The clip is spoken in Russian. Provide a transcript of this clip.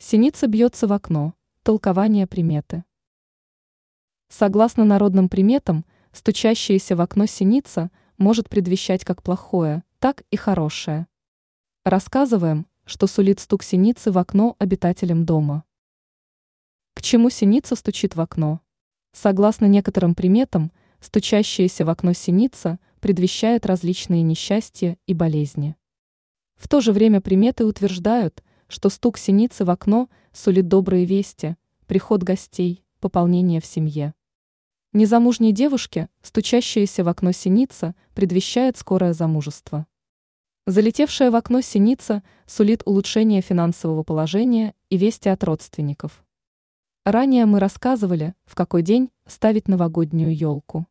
Синица бьется в окно. Толкование приметы. Согласно народным приметам, стучащаяся в окно синица может предвещать как плохое, так и хорошее. Рассказываем, что сулит стук синицы в окно обитателям дома. К чему синица стучит в окно? Согласно некоторым приметам, стучащаяся в окно синица предвещает различные несчастья и болезни. В то же время приметы утверждают, что стук синицы в окно сулит добрые вести, приход гостей, пополнение в семье. Незамужней девушке, стучащаяся в окно синица, предвещает скорое замужество. Залетевшая в окно синица сулит улучшение финансового положения и вести от родственников. Ранее мы рассказывали, в какой день ставить новогоднюю елку.